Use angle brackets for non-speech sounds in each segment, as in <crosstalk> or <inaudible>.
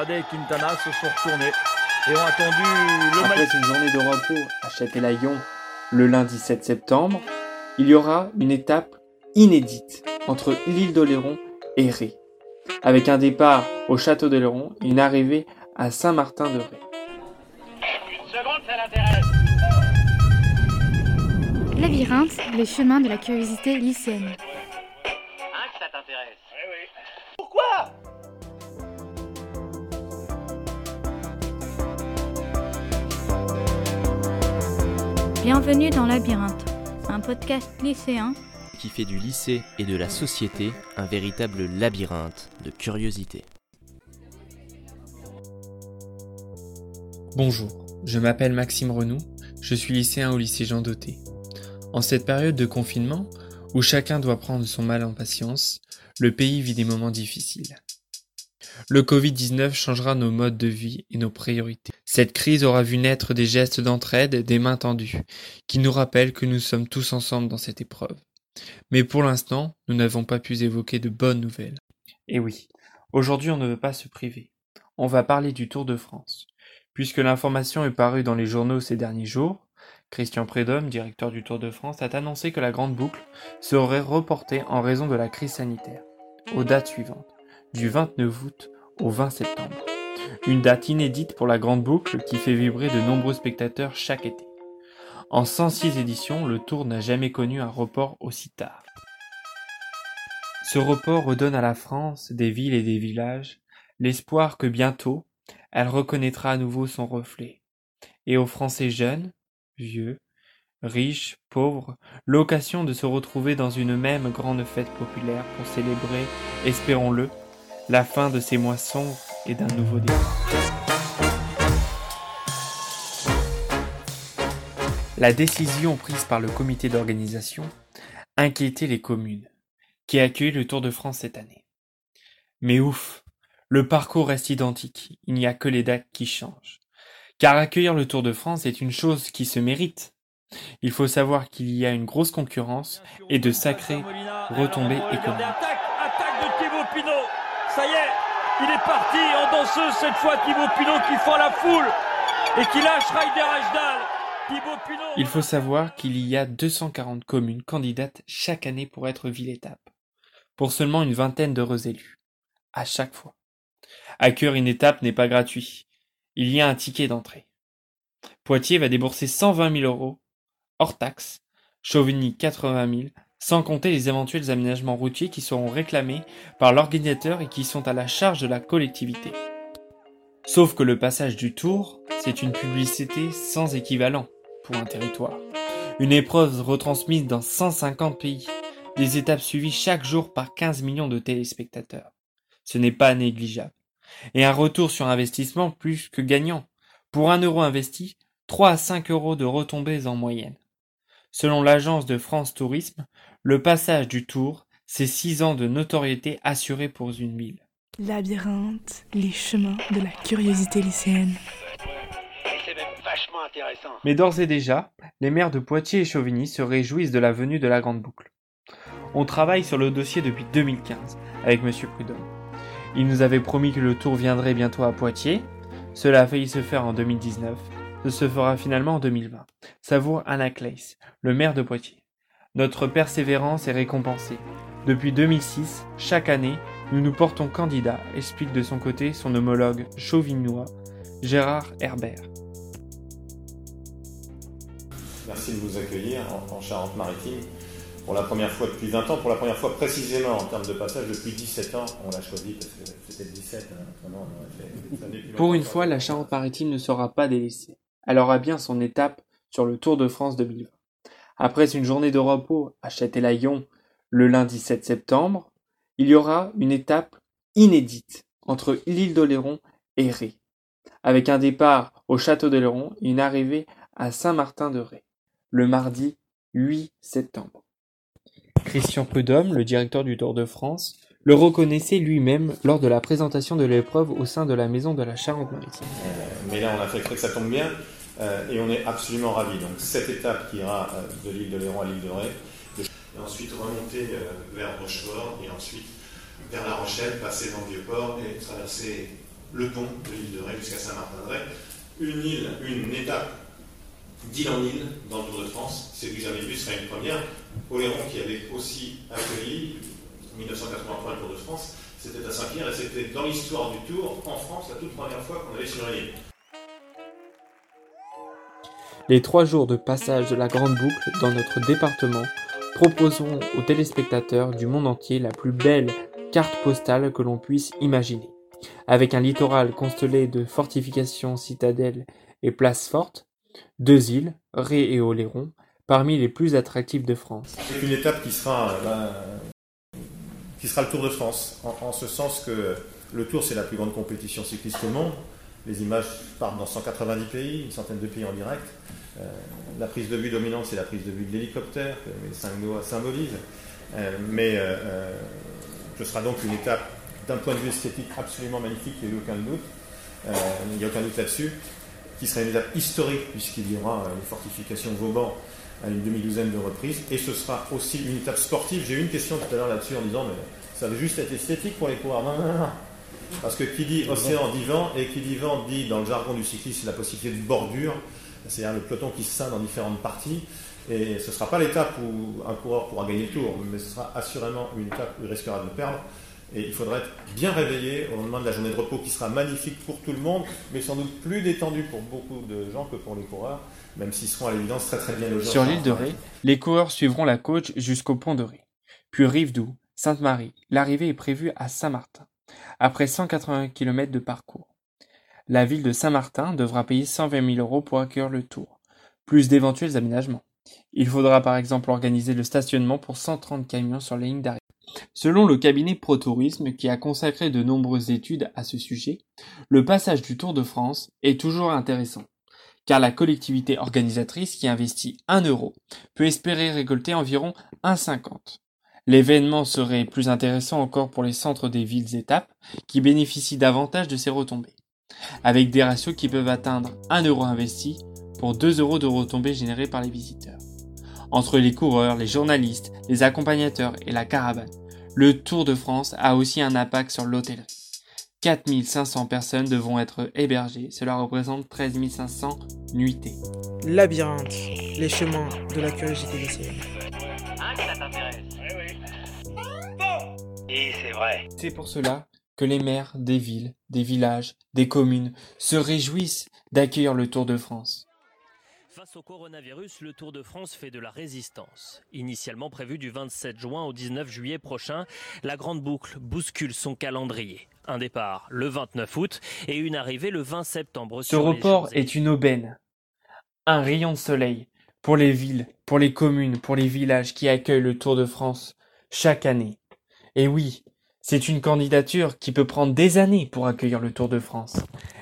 et Quintana se sont retournés et ont attendu le Après une journée de repos à Châtelaillon le lundi 7 septembre, il y aura une étape inédite entre l'île d'Oléron et Ré, avec un départ au château d'Oléron et une arrivée à Saint-Martin-de-Ré. Une seconde, ça l'intéresse. Labyrinthe, les chemins de la curiosité lycéenne. Bienvenue dans Labyrinthe, un podcast lycéen qui fait du lycée et de la société un véritable labyrinthe de curiosité. Bonjour, je m'appelle Maxime Renou, je suis lycéen au lycée Jean Doté. En cette période de confinement, où chacun doit prendre son mal en patience, le pays vit des moments difficiles. Le Covid-19 changera nos modes de vie et nos priorités. Cette crise aura vu naître des gestes d'entraide, des mains tendues, qui nous rappellent que nous sommes tous ensemble dans cette épreuve. Mais pour l'instant, nous n'avons pas pu évoquer de bonnes nouvelles. Et oui, aujourd'hui on ne veut pas se priver. On va parler du Tour de France. Puisque l'information est parue dans les journaux ces derniers jours, Christian Prédhomme, directeur du Tour de France, a annoncé que la grande boucle serait reportée en raison de la crise sanitaire, aux dates suivantes, du 29 août au 20 septembre. Une date inédite pour la grande boucle qui fait vibrer de nombreux spectateurs chaque été. En 106 éditions, le Tour n'a jamais connu un report aussi tard. Ce report redonne à la France, des villes et des villages, l'espoir que bientôt, elle reconnaîtra à nouveau son reflet. Et aux Français jeunes, vieux, riches, pauvres, l'occasion de se retrouver dans une même grande fête populaire pour célébrer, espérons-le, la fin de ces mois sombres et d'un nouveau début. La décision prise par le comité d'organisation inquiétait les communes, qui accueillent le Tour de France cette année. Mais ouf, le parcours reste identique, il n'y a que les dates qui changent. Car accueillir le Tour de France est une chose qui se mérite. Il faut savoir qu'il y a une grosse concurrence et de sacrées retombées économiques. Attaque, attaque de Thibaut Pinot. Ça y est, il est parti en danseuse cette fois Thibaut Pinot qui fend la foule et qui lâche Ryder Ashdal. Pinot. Il faut savoir qu'il y a 240 communes candidates chaque année pour être ville-étape, pour seulement une vingtaine d'heureux élus, à chaque fois. Accueillir une étape n'est pas gratuit, il y a un ticket d'entrée. Poitiers va débourser 120 000 euros, hors taxes, Chauvigny 80 000, sans compter les éventuels aménagements routiers qui seront réclamés par l'organisateur et qui sont à la charge de la collectivité. Sauf que le passage du Tour, c'est une publicité sans équivalent pour un territoire. Une épreuve retransmise dans 150 pays, des étapes suivies chaque jour par 15 millions de téléspectateurs. Ce n'est pas négligeable. Et un retour sur investissement plus que gagnant. Pour un euro investi, 3 à 5 euros de retombées en moyenne. Selon l'agence de France Tourisme, le passage du Tour, c'est 6 ans de notoriété assurée pour une ville. Labyrinthe, les chemins de la curiosité lycéenne. Mais d'ores et déjà, les maires de Poitiers et Chauvigny se réjouissent de la venue de la Grande Boucle. On travaille sur le dossier depuis 2015 avec Monsieur Prudhomme. Il nous avait promis que le tour viendrait bientôt à Poitiers. Cela a failli se faire en 2019. Ce se fera finalement en 2020. Savoure Anna Claes, le maire de Poitiers. Notre persévérance est récompensée. Depuis 2006, chaque année, nous nous portons candidats, explique de son côté son homologue chauvignois, Gérard Herbert. Merci de nous accueillir en, en Charente-Maritime pour la première fois depuis 20 ans, pour la première fois précisément en termes de passage depuis 17 ans. On l'a choisi parce que c'était 17, hein. on fait Pour une fois, la Charente-Maritime ne sera pas délaissée. Elle aura bien son étape sur le Tour de France 2020. Après une journée de repos à Châtelaillon le lundi 7 septembre, il y aura une étape inédite entre l'île d'Oléron et Ré, avec un départ au château d'Oléron et une arrivée à Saint-Martin-de-Ré, le mardi 8 septembre. Christian Prudhomme, le directeur du Tour de France, le reconnaissait lui-même lors de la présentation de l'épreuve au sein de la maison de la Charente-Maritime. Euh, mais là, on a fait que ça tombe bien euh, et on est absolument ravis. Donc, cette étape qui ira euh, de l'île de Léron à l'île de Ré, et ensuite remonter euh, vers Rochefort et ensuite vers La Rochelle, passer dans Vieux-Port et traverser le pont de l'île de Ré jusqu'à Saint-Martin-de-Ré. Une île, une étape d'île en île dans le Tour de France. C'est du jamais vu, ce serait une première. Oléron qui avait aussi accueilli 1983 le Tour de France, c'était à Saint-Pierre et c'était dans l'histoire du Tour en France la toute première fois qu'on allait sur une île. Les trois jours de passage de la Grande Boucle dans notre département proposeront aux téléspectateurs du monde entier la plus belle carte postale que l'on puisse imaginer. Avec un littoral constellé de fortifications, citadelles et places fortes, deux îles, Ré et Oléron, parmi les plus attractives de France. C'est une étape qui sera, euh, le Tour de France, en ce sens que le Tour c'est la plus grande compétition cycliste au monde. Les images partent dans 190 pays, une centaine de pays en direct. Euh, la prise de vue dominante, c'est la prise de vue de l'hélicoptère, que les cinq doigts symbolisent. Euh, mais euh, ce sera donc une étape d'un point de vue esthétique absolument magnifique, il n'y a aucun doute. Il n'y a aucun doute là-dessus. Qui sera une étape historique, puisqu'il y aura les fortifications Vauban à une demi-douzaine de reprises. Et ce sera aussi une étape sportive. J'ai eu une question tout à l'heure là-dessus en disant mais ça va juste être esthétique pour les coureurs. Non, non, non. Parce que qui dit océan dit vent, et qui dit vent dit dans le jargon du cyclisme la possibilité de bordure, c'est-à-dire le peloton qui se scinde en différentes parties. Et ce ne sera pas l'étape où un coureur pourra gagner le tour, mais ce sera assurément une étape où il risquera de perdre. Et il faudra être bien réveillé au lendemain de la journée de repos qui sera magnifique pour tout le monde, mais sans doute plus détendu pour beaucoup de gens que pour les coureurs, même s'ils seront à l'évidence très très bien logés. Sur l'île de Ré, les coureurs suivront la côte jusqu'au pont de Ré, puis Rivedoux, Sainte-Marie. L'arrivée est prévue à Saint-Martin, après 180 km de parcours. La ville de Saint-Martin devra payer 120 000 euros pour accueillir le tour, plus d'éventuels aménagements. Il faudra par exemple organiser le stationnement pour 130 camions sur la ligne d'arrivée. Selon le cabinet ProTourisme, qui a consacré de nombreuses études à ce sujet, le passage du Tour de France est toujours intéressant, car la collectivité organisatrice qui investit 1 euro peut espérer récolter environ 1,50. L'événement serait plus intéressant encore pour les centres des villes-étapes, qui bénéficient davantage de ces retombées, avec des ratios qui peuvent atteindre 1 euro investi pour 2 euros de retombées générées par les visiteurs. Entre les coureurs, les journalistes, les accompagnateurs et la caravane, le Tour de France a aussi un impact sur l'hôtellerie. 4500 personnes devront être hébergées, cela représente 13 500 nuitées. Labyrinthe, les chemins de la curiosité lycéenne. Hein, C'est vrai. C'est pour cela que les maires des villes, des villages, des communes se réjouissent d'accueillir le Tour de France. Face au coronavirus, le Tour de France fait de la résistance. Initialement prévu du 27 juin au 19 juillet prochain, la Grande Boucle bouscule son calendrier. Un départ le 29 août et une arrivée le 20 septembre. Ce sur report est une aubaine, un rayon de soleil pour les villes, pour les communes, pour les villages qui accueillent le Tour de France chaque année. Et oui, c'est une candidature qui peut prendre des années pour accueillir le Tour de France.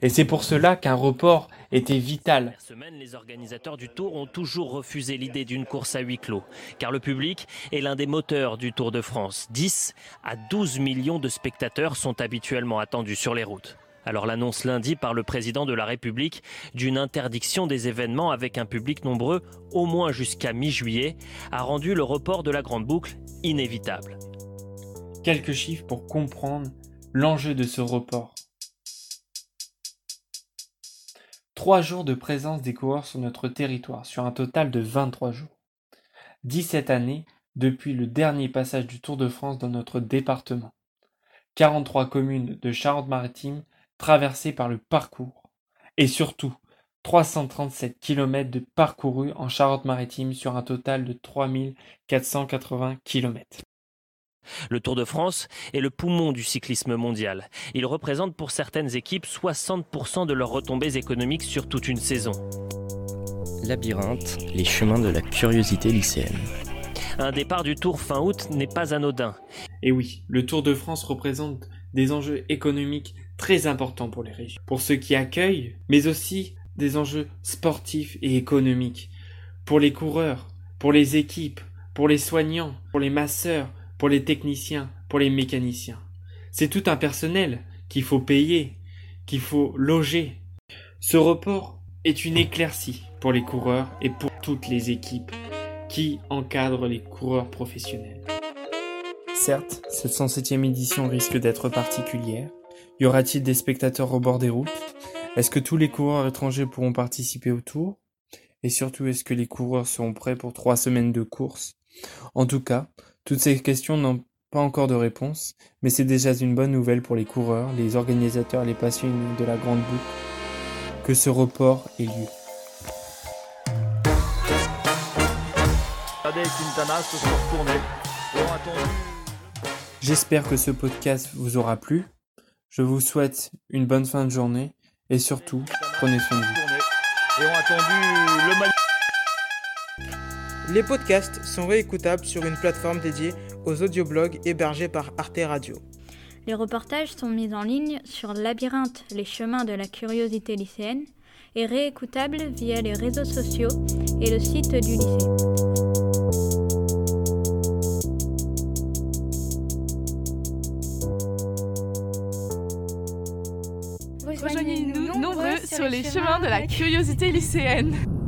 Et c'est pour cela qu'un report était vital. Dernière semaine, les organisateurs du Tour ont toujours refusé l'idée d'une course à huis clos, car le public est l'un des moteurs du Tour de France. 10 à 12 millions de spectateurs sont habituellement attendus sur les routes. Alors l'annonce lundi par le président de la République d'une interdiction des événements avec un public nombreux au moins jusqu'à mi-juillet a rendu le report de la Grande Boucle inévitable. Quelques chiffres pour comprendre l'enjeu de ce report. Trois jours de présence des coureurs sur notre territoire, sur un total de 23 jours. 17 années depuis le dernier passage du Tour de France dans notre département. 43 communes de Charente-Maritime traversées par le parcours. Et surtout, 337 km de parcourus en Charente-Maritime sur un total de 3480 km. Le Tour de France est le poumon du cyclisme mondial. Il représente pour certaines équipes 60% de leurs retombées économiques sur toute une saison. Labyrinthe, les chemins de la curiosité lycéenne. Un départ du Tour fin août n'est pas anodin. Et oui, le Tour de France représente des enjeux économiques très importants pour les régions, pour ceux qui accueillent, mais aussi des enjeux sportifs et économiques, pour les coureurs, pour les équipes, pour les soignants, pour les masseurs, pour les techniciens, pour les mécaniciens. C'est tout un personnel qu'il faut payer, qu'il faut loger. Ce report est une éclaircie pour les coureurs et pour toutes les équipes qui encadrent les coureurs professionnels. Certes, cette 107e édition risque d'être particulière, Y aura-t-il des spectateurs au bord des routes? Est-ce que tous les coureurs étrangers pourront participer au tour Et surtout, est-ce que les coureurs seront prêts pour trois semaines de course? En tout cas, toutes ces questions n'ont pas encore de réponse, mais c'est déjà une bonne nouvelle pour les coureurs, les organisateurs et les passionnés de la grande boucle que ce report ait lieu. J'espère que ce podcast vous aura plu. Je vous souhaite une bonne fin de journée et surtout, prenez soin de vous. Les podcasts sont réécoutables sur une plateforme dédiée aux audioblogs hébergés par Arte Radio. Les reportages sont mis en ligne sur Labyrinthe, les chemins de la curiosité lycéenne et réécoutables via les réseaux sociaux et le site du lycée. Rejoignez-nous nombreux sur les chemins de la curiosité lycéenne. <laughs> <laughs>